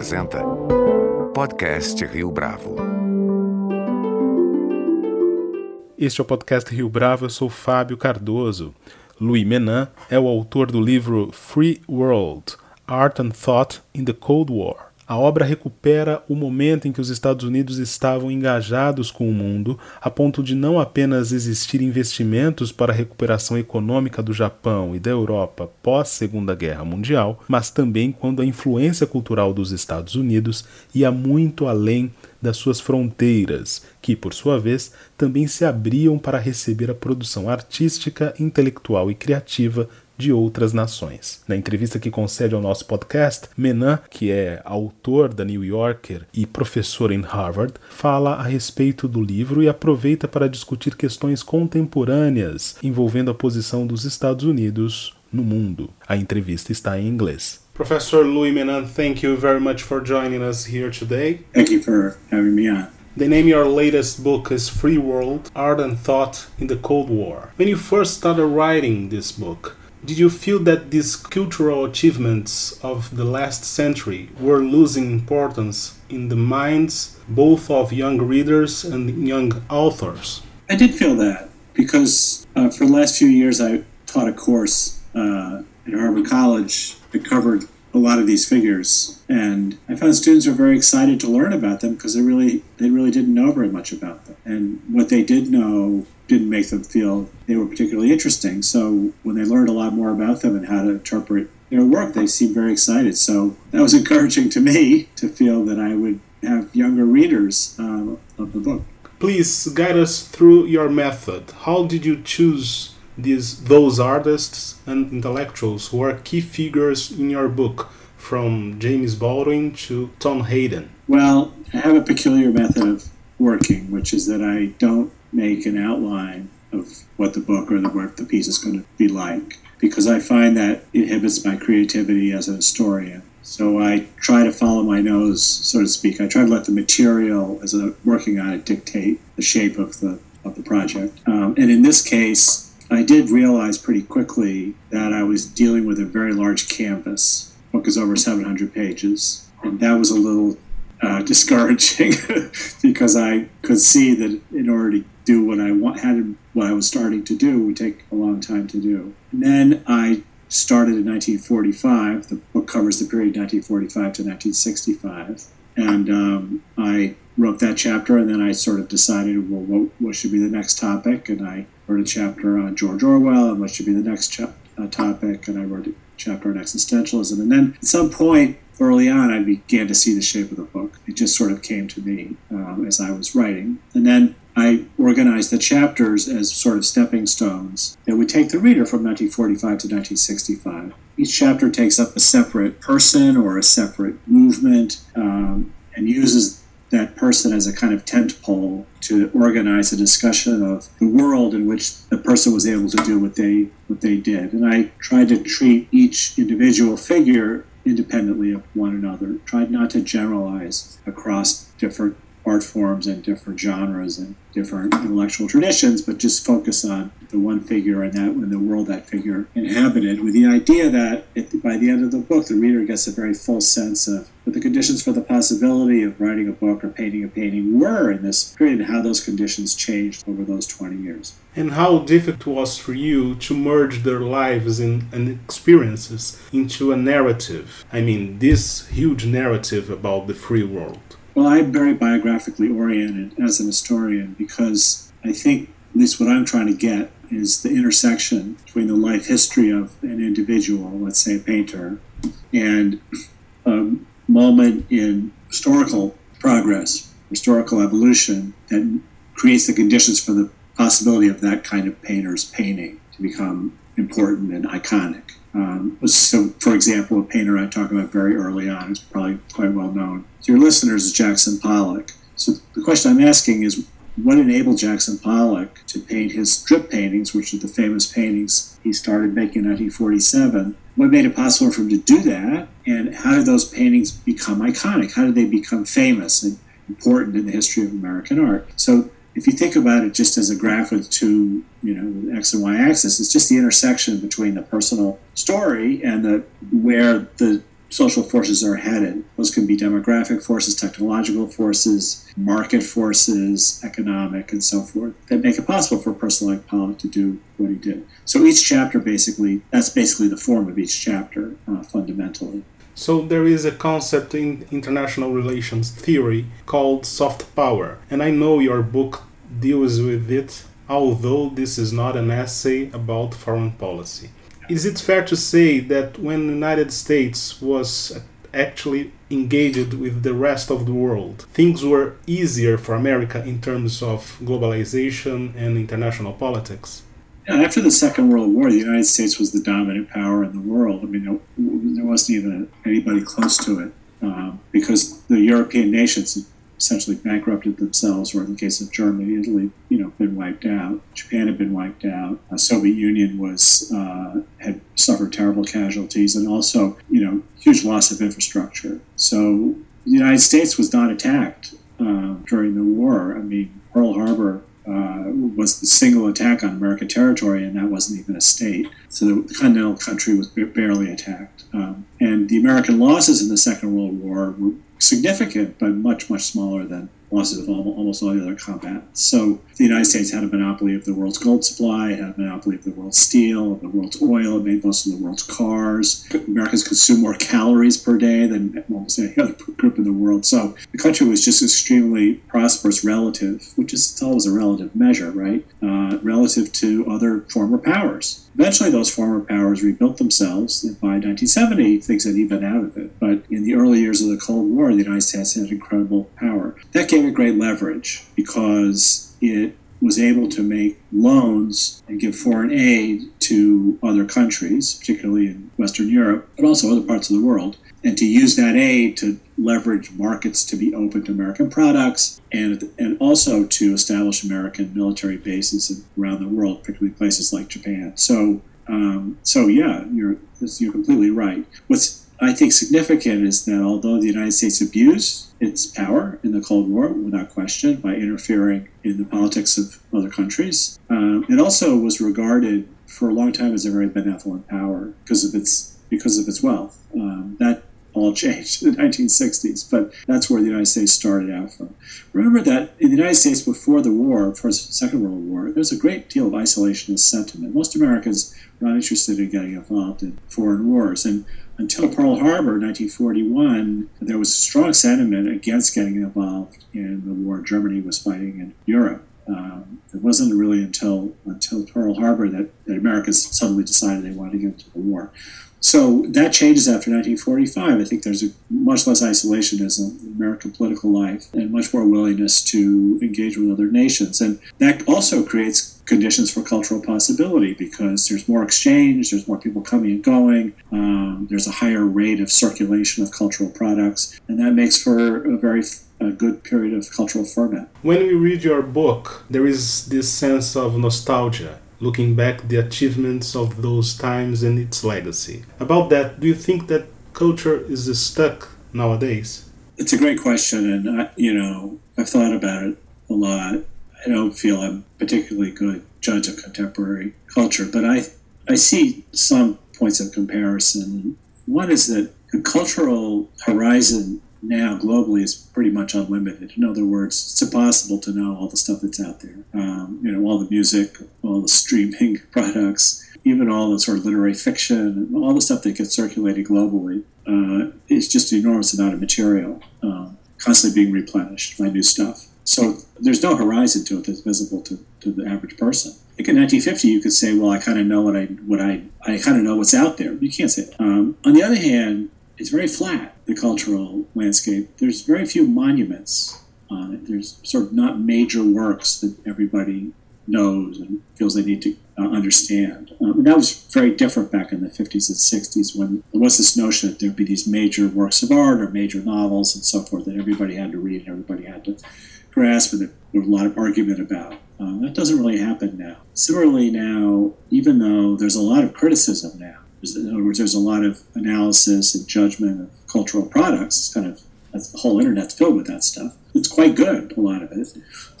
apresenta Podcast Rio Bravo. Este é o podcast Rio Bravo, eu sou Fábio Cardoso. Louis Menin é o autor do livro Free World: Art and Thought in the Cold War. A obra recupera o momento em que os Estados Unidos estavam engajados com o mundo, a ponto de não apenas existir investimentos para a recuperação econômica do Japão e da Europa pós Segunda Guerra Mundial, mas também quando a influência cultural dos Estados Unidos ia muito além das suas fronteiras, que, por sua vez, também se abriam para receber a produção artística, intelectual e criativa de outras nações. Na entrevista que concede ao nosso podcast, Menan, que é autor da New Yorker e professor em Harvard, fala a respeito do livro e aproveita para discutir questões contemporâneas envolvendo a posição dos Estados Unidos no mundo. A entrevista está em inglês. Professor Louis Menan, thank you very much for joining us here today. Thank you for having me on. The name of your latest book is Free World Art and Thought in the Cold War. When you first started writing this book, Did you feel that these cultural achievements of the last century were losing importance in the minds both of young readers and young authors? I did feel that because uh, for the last few years I taught a course uh, at Harvard College that covered a lot of these figures, and I found students were very excited to learn about them because they really they really didn't know very much about them, and what they did know didn't make them feel they were particularly interesting. So when they learned a lot more about them and how to interpret their work, they seemed very excited. So that was encouraging to me to feel that I would have younger readers uh, of the book. Please guide us through your method. How did you choose these those artists and intellectuals who are key figures in your book, from James Baldwin to Tom Hayden? Well, I have a peculiar method of working, which is that I don't make an outline of what the book or the work, the piece is going to be like, because I find that inhibits my creativity as a historian. So I try to follow my nose, so to speak. I try to let the material, as I'm working on it, dictate the shape of the of the project. Um, and in this case, I did realize pretty quickly that I was dealing with a very large canvas. The book is over 700 pages, and that was a little uh, discouraging because I could see that in order to do what I want, had what I was starting to do would take a long time to do. And then I started in 1945. The book covers the period 1945 to 1965, and um, I wrote that chapter, and then I sort of decided, well, what, what should be the next topic, and I wrote a chapter on George Orwell and what should be the next uh, topic, and I wrote a chapter on existentialism. And then at some point early on, I began to see the shape of the book. It just sort of came to me um, as I was writing. And then I organized the chapters as sort of stepping stones that would take the reader from 1945 to 1965. Each chapter takes up a separate person or a separate movement um, and uses that person as a kind of tent pole to organize a discussion of the world in which the person was able to do what they what they did. And I tried to treat each individual figure independently of one another. Tried not to generalize across different art forms and different genres and different intellectual traditions, but just focus on the one figure and that in the world that figure inhabited, with the idea that it, by the end of the book, the reader gets a very full sense of what the conditions for the possibility of writing a book or painting a painting were in this period and how those conditions changed over those 20 years. And how difficult was for you to merge their lives and, and experiences into a narrative? I mean, this huge narrative about the free world. Well, I'm very biographically oriented as an historian because I think, at least what I'm trying to get, is the intersection between the life history of an individual, let's say a painter, and a moment in historical progress, historical evolution that creates the conditions for the possibility of that kind of painter's painting to become important and iconic. Um, so, for example, a painter I talk about very early on is probably quite well known to your listeners is Jackson Pollock. So the question I'm asking is, what enabled Jackson Pollock to paint his strip paintings, which are the famous paintings he started making in 1947? What made it possible for him to do that? And how did those paintings become iconic? How did they become famous and important in the history of American art? So if you think about it just as a graph with two, you know, x and y axis, it's just the intersection between the personal story and the where the social forces are headed. Those can be demographic forces, technological forces, market forces, economic, and so forth, that make it possible for a person like Pollock to do what he did. So each chapter basically, that's basically the form of each chapter uh, fundamentally. So there is a concept in international relations theory called soft power, and I know your book deals with it, although this is not an essay about foreign policy. Is it fair to say that when the United States was actually engaged with the rest of the world, things were easier for America in terms of globalization and international politics? After the Second World War, the United States was the dominant power in the world. I mean, there wasn't even anybody close to it um, because the European nations essentially bankrupted themselves, or in the case of Germany, Italy, you know, been wiped out. Japan had been wiped out. The Soviet Union was uh, had suffered terrible casualties, and also, you know, huge loss of infrastructure. So the United States was not attacked uh, during the war. I mean, Pearl Harbor uh, was the single attack on American territory, and that wasn't even a state. So the, continental country was barely attacked. Um, and the American losses in the Second World War were significant, but much, much smaller than losses of almost all the other combat. So the United States had a monopoly of the world's gold supply, had a monopoly of the world's steel, of the world's oil, it made most of the world's cars. Americans consume more calories per day than almost any other group in the world. So the country was just extremely prosperous relative, which is always a relative measure, right? Uh, relative to other former powers. Eventually, those former powers rebuilt themselves. And by 1970, things had evened out of it. But in the early years of the Cold War, the United States had incredible power. That gave it great leverage because it was able to make loans and give foreign aid to other countries, particularly in Western Europe, but also other parts of the world, and to use that aid to leverage markets to be open to American products and, and also to establish American military bases around the world, particularly places like Japan. So, um, so yeah, you're, you're completely right. What's I think significant is that although the United States abused its power in the Cold War, without question, by interfering in the politics of other countries, um, it also was regarded for a long time as a very benevolent power because of its because of its wealth. Um, that all changed in the 1960s, but that's where the United States started out from. Remember that in the United States before the war, the Second World War, there was a great deal of isolationist sentiment. Most Americans were not interested in getting involved in foreign wars, and until Pearl Harbor, 1941, there was a strong sentiment against getting involved in the war Germany was fighting in Europe. Um, it wasn't really until until Pearl Harbor that, that Americans suddenly decided they wanted to get into the war. So that changes after 1945. I think there's a much less isolationism in American political life and much more willingness to engage with other nations. And that also creates conditions for cultural possibility because there's more exchange, there's more people coming and going, um, there's a higher rate of circulation of cultural products, and that makes for a very a good period of cultural ferment. When we read your book, there is this sense of nostalgia looking back the achievements of those times and its legacy. About that, do you think that culture is stuck nowadays? It's a great question, and I, you know I've thought about it a lot. I don't feel I'm particularly good judge of contemporary culture, but I I see some points of comparison. One is that the cultural horizon now globally is pretty much unlimited. In other words, it's impossible to know all the stuff that's out there. Um, you know, all the music, all the streaming products, even all the sort of literary fiction, all the stuff that gets circulated globally. Uh, just an enormous amount of material, um, constantly being replenished by new stuff. So there's no horizon to it that's visible to, to the average person. Like in 1950, you could say, "Well, I kind of know what I what I I kind of know what's out there." You can't say that. Um, on the other hand, it's very flat, the cultural landscape. There's very few monuments on it. There's sort of not major works that everybody knows and feels they need to uh, understand. Um, that was very different back in the 50s and 60s when there was this notion that there'd be these major works of art or major novels and so forth that everybody had to read and everybody had to grasp and there was a lot of argument about. Um, that doesn't really happen now. Similarly, now, even though there's a lot of criticism now, in other words, there's a lot of analysis and judgment of cultural products. It's kind of the whole internet's filled with that stuff. It's quite good, a lot of it.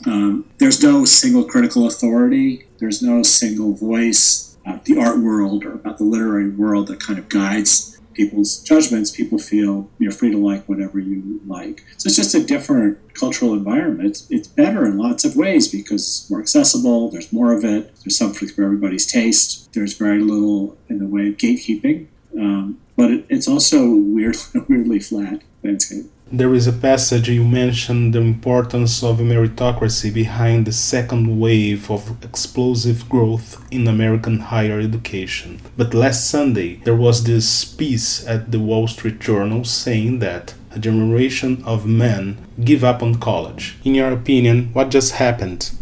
Um, there's no single critical authority. There's no single voice about the art world or about the literary world that kind of guides people's judgments, people feel you're free to like whatever you like. So it's just a different cultural environment. It's, it's better in lots of ways because it's more accessible, there's more of it, there's something for everybody's taste, there's very little in the way of gatekeeping. Um, but it, it's also weird, weirdly flat landscape. There is a passage you mentioned the importance of meritocracy behind the second wave of explosive growth in American higher education. But last Sunday, there was this piece at the Wall Street Journal saying that a generation of men give up on college. In your opinion, what just happened?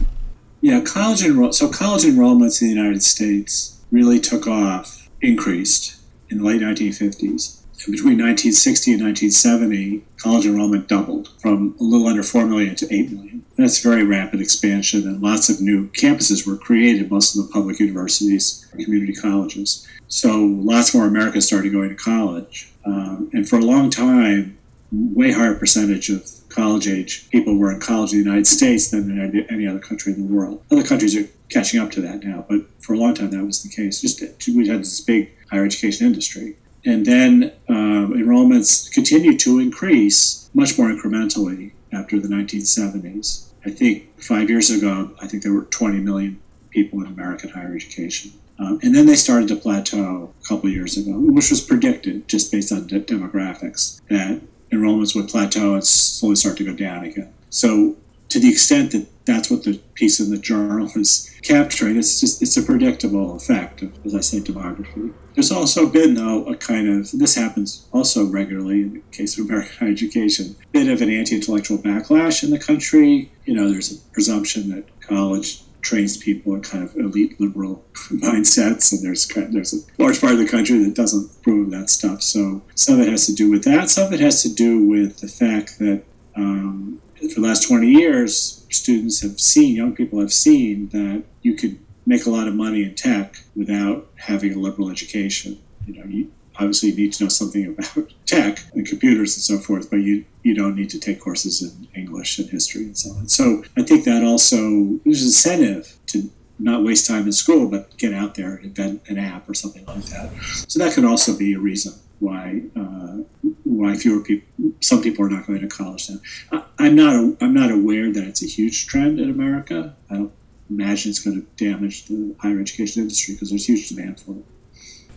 Yeah, college enroll so college enrollments in the United States really took off, increased in the late 1950s And between 1960 and 1970, college enrollment doubled from a little under 4 million to 8 million. That's very rapid expansion, and lots of new campuses were created, most of the public universities community colleges. So lots more Americans started going to college. Um, and for a long time, way higher percentage of college age people were in college in the United States than in any other country in the world. Other countries are catching up to that now, but for a long time that was the case. Just we had this big higher education industry. And then um, enrollments continued to increase much more incrementally after the 1970s. I think five years ago, I think there were 20 million people in American higher education. Um, and then they started to plateau a couple years ago, which was predicted just based on de- demographics that enrollments would plateau and slowly start to go down again. So, to the extent that that's what the piece in the journal is capturing. It's just it's a predictable effect of, as I say, demography. There's also been though a kind of this happens also regularly in the case of American higher education, bit of an anti-intellectual backlash in the country. You know, there's a presumption that college trains people in kind of elite liberal mindsets, and there's there's a large part of the country that doesn't approve of that stuff. So some of it has to do with that. Some of it has to do with the fact that um, for the last 20 years, students have seen, young people have seen that you could make a lot of money in tech without having a liberal education. You know, you obviously need to know something about tech and computers and so forth, but you, you don't need to take courses in English and history and so on. So I think that also there's incentive to not waste time in school, but get out there and invent an app or something like that. So that could also be a reason why uh, why fewer people some people are not going to college now. I, am not I'm not aware that it's a huge trend in America. I don't imagine it's going to damage the higher education industry because there's huge demand for it.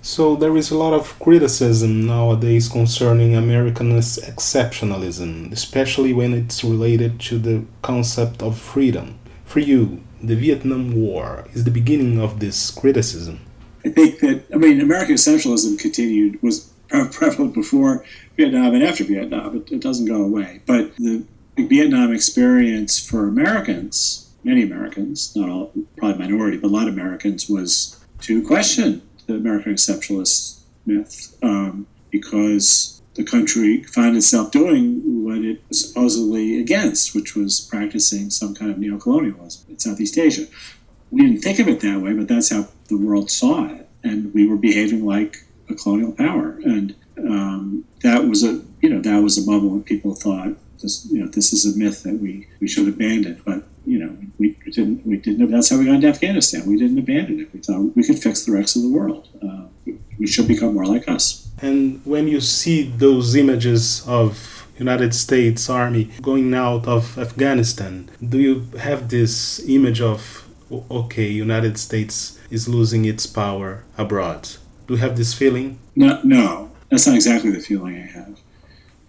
So there is a lot of criticism nowadays concerning American exceptionalism, especially when it's related to the concept of freedom. For you, the Vietnam War is the beginning of this criticism. I think that I mean American exceptionalism continued was prevalent before Vietnam and after Vietnam. It, it doesn't go away. But the Vietnam experience for Americans, many Americans, not all, probably minority, but a lot of Americans, was to question the American exceptionalist myth um, because the country found itself doing what it was supposedly against, which was practicing some kind of neocolonialism in Southeast Asia. We didn't think of it that way, but that's how the world saw it. And we were behaving like a colonial power. And um, that was a you know that was a bubble when people thought this you know this is a myth that we we should abandon. But you know we didn't we didn't. That's how we got into Afghanistan. We didn't abandon it. We thought we could fix the rest of the world. Uh, we should become more like us. And when you see those images of United States Army going out of Afghanistan, do you have this image of okay, United States is losing its power abroad? Do you have this feeling? No, no, that's not exactly the feeling I have.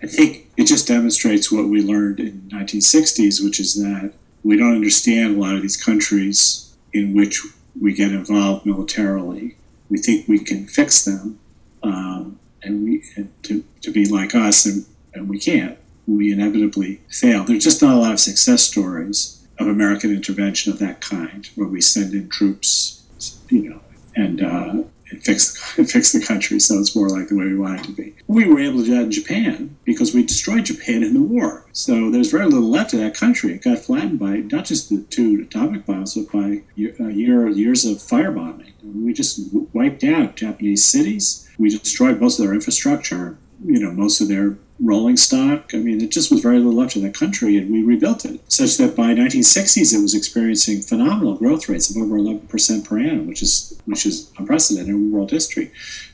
I think it just demonstrates what we learned in the 1960s, which is that we don't understand a lot of these countries in which we get involved militarily. We think we can fix them, um, and we and to, to be like us, and, and we can't. We inevitably fail. There's just not a lot of success stories of American intervention of that kind, where we send in troops, you know, and uh, and fix the, fix the country so it's more like the way we want it to be. We were able to do that in Japan because we destroyed Japan in the war. So there's very little left of that country. It got flattened by not just the two atomic bombs, but by a year years of firebombing. We just wiped out Japanese cities. We destroyed most of their infrastructure. You know, most of their rolling stock. I mean, it just was very little left in the country, and we rebuilt it such that by 1960s it was experiencing phenomenal growth rates of over 11% per annum, which is which is unprecedented in world history.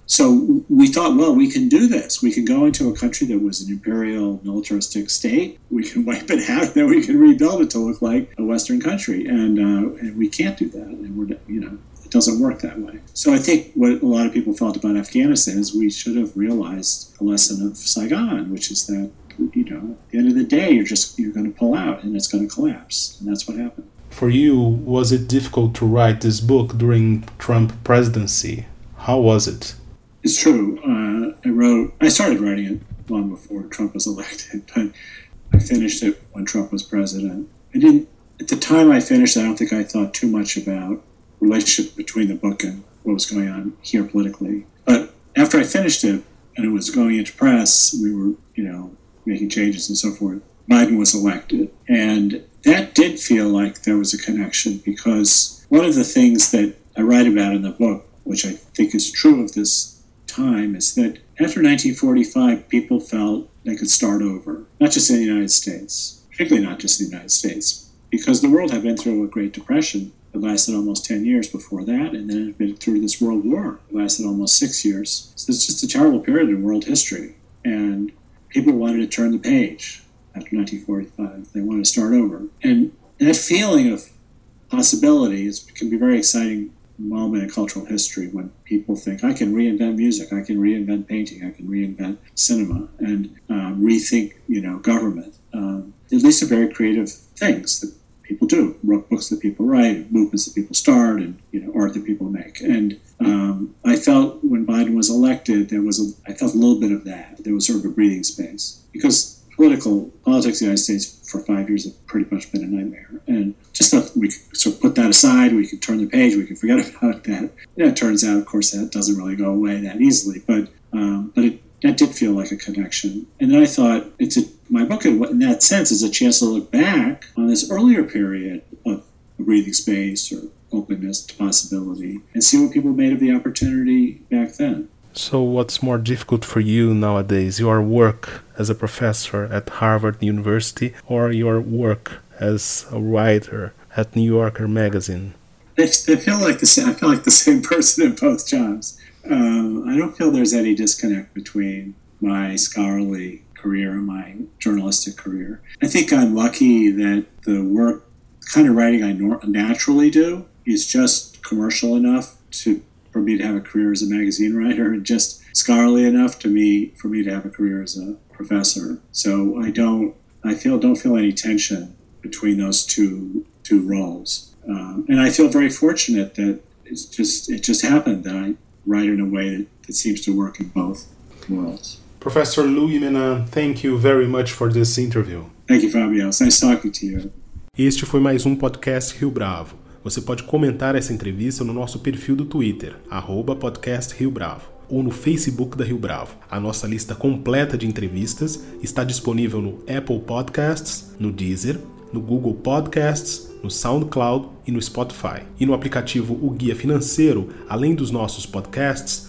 So we thought, well, we can do this. We can go into a country that was an imperial militaristic state. We can wipe it out, then we can rebuild it to look like a Western country, and uh, and we can't do that. And we're you know it doesn't work that way. So I think what a lot of people felt about Afghanistan is we should have realized a lesson of Saigon, which is that you know at the end of the day you're just you're going to pull out and it's going to collapse, and that's what happened. For you, was it difficult to write this book during Trump presidency? How was it? It's true. Uh, I wrote. I started writing it long before Trump was elected, but I finished it when Trump was president. I didn't. At the time I finished, I don't think I thought too much about relationship between the book and what was going on here politically. But after I finished it and it was going into press, we were, you know, making changes and so forth. Biden was elected, and that did feel like there was a connection because one of the things that I write about in the book, which I think is true of this time is that after 1945, people felt they could start over, not just in the United States, particularly not just in the United States, because the world had been through a Great Depression that lasted almost 10 years before that, and then it been through this World War It lasted almost six years. So it's just a terrible period in world history. And people wanted to turn the page after 1945. They wanted to start over. And that feeling of possibility is, can be very exciting moment in cultural history when people think I can reinvent music, I can reinvent painting, I can reinvent cinema, and um, rethink, you know, government. Um, at least are very creative things that people do, books that people write, movements that people start, and you know, art that people make. And um, I felt when Biden was elected, there was a, I felt a little bit of that. There was sort of a breathing space because political politics in the United States for five years have pretty much been a nightmare. And just that we could sort of put that aside, we could turn the page, we could forget about that. Know, it turns out, of course, that doesn't really go away that easily. But um, but it that did feel like a connection. And then I thought it's a my book in that sense is a chance to look back on this earlier period of breathing space or openness to possibility and see what people made of the opportunity back then. So, what's more difficult for you nowadays? Your work as a professor at Harvard University or your work as a writer at New Yorker magazine? I, feel like the same, I feel like the same person in both jobs. Um, I don't feel there's any disconnect between my scholarly career my journalistic career. I think I'm lucky that the work, kind of writing I nor- naturally do, is just commercial enough to for me to have a career as a magazine writer and just scholarly enough to me for me to have a career as a professor. So I don't I feel don't feel any tension between those two two roles, um, and I feel very fortunate that it's just it just happened that I write in a way that, that seems to work in both worlds. Professor Louis Menan, thank you very much for this interview. Thank you, Fabio. It's nice talking to you. Este foi mais um podcast Rio Bravo. Você pode comentar essa entrevista no nosso perfil do Twitter, arroba podcast Rio Bravo, ou no Facebook da Rio Bravo. A nossa lista completa de entrevistas está disponível no Apple Podcasts, no Deezer, no Google Podcasts, no SoundCloud e no Spotify. E no aplicativo O Guia Financeiro, além dos nossos podcasts,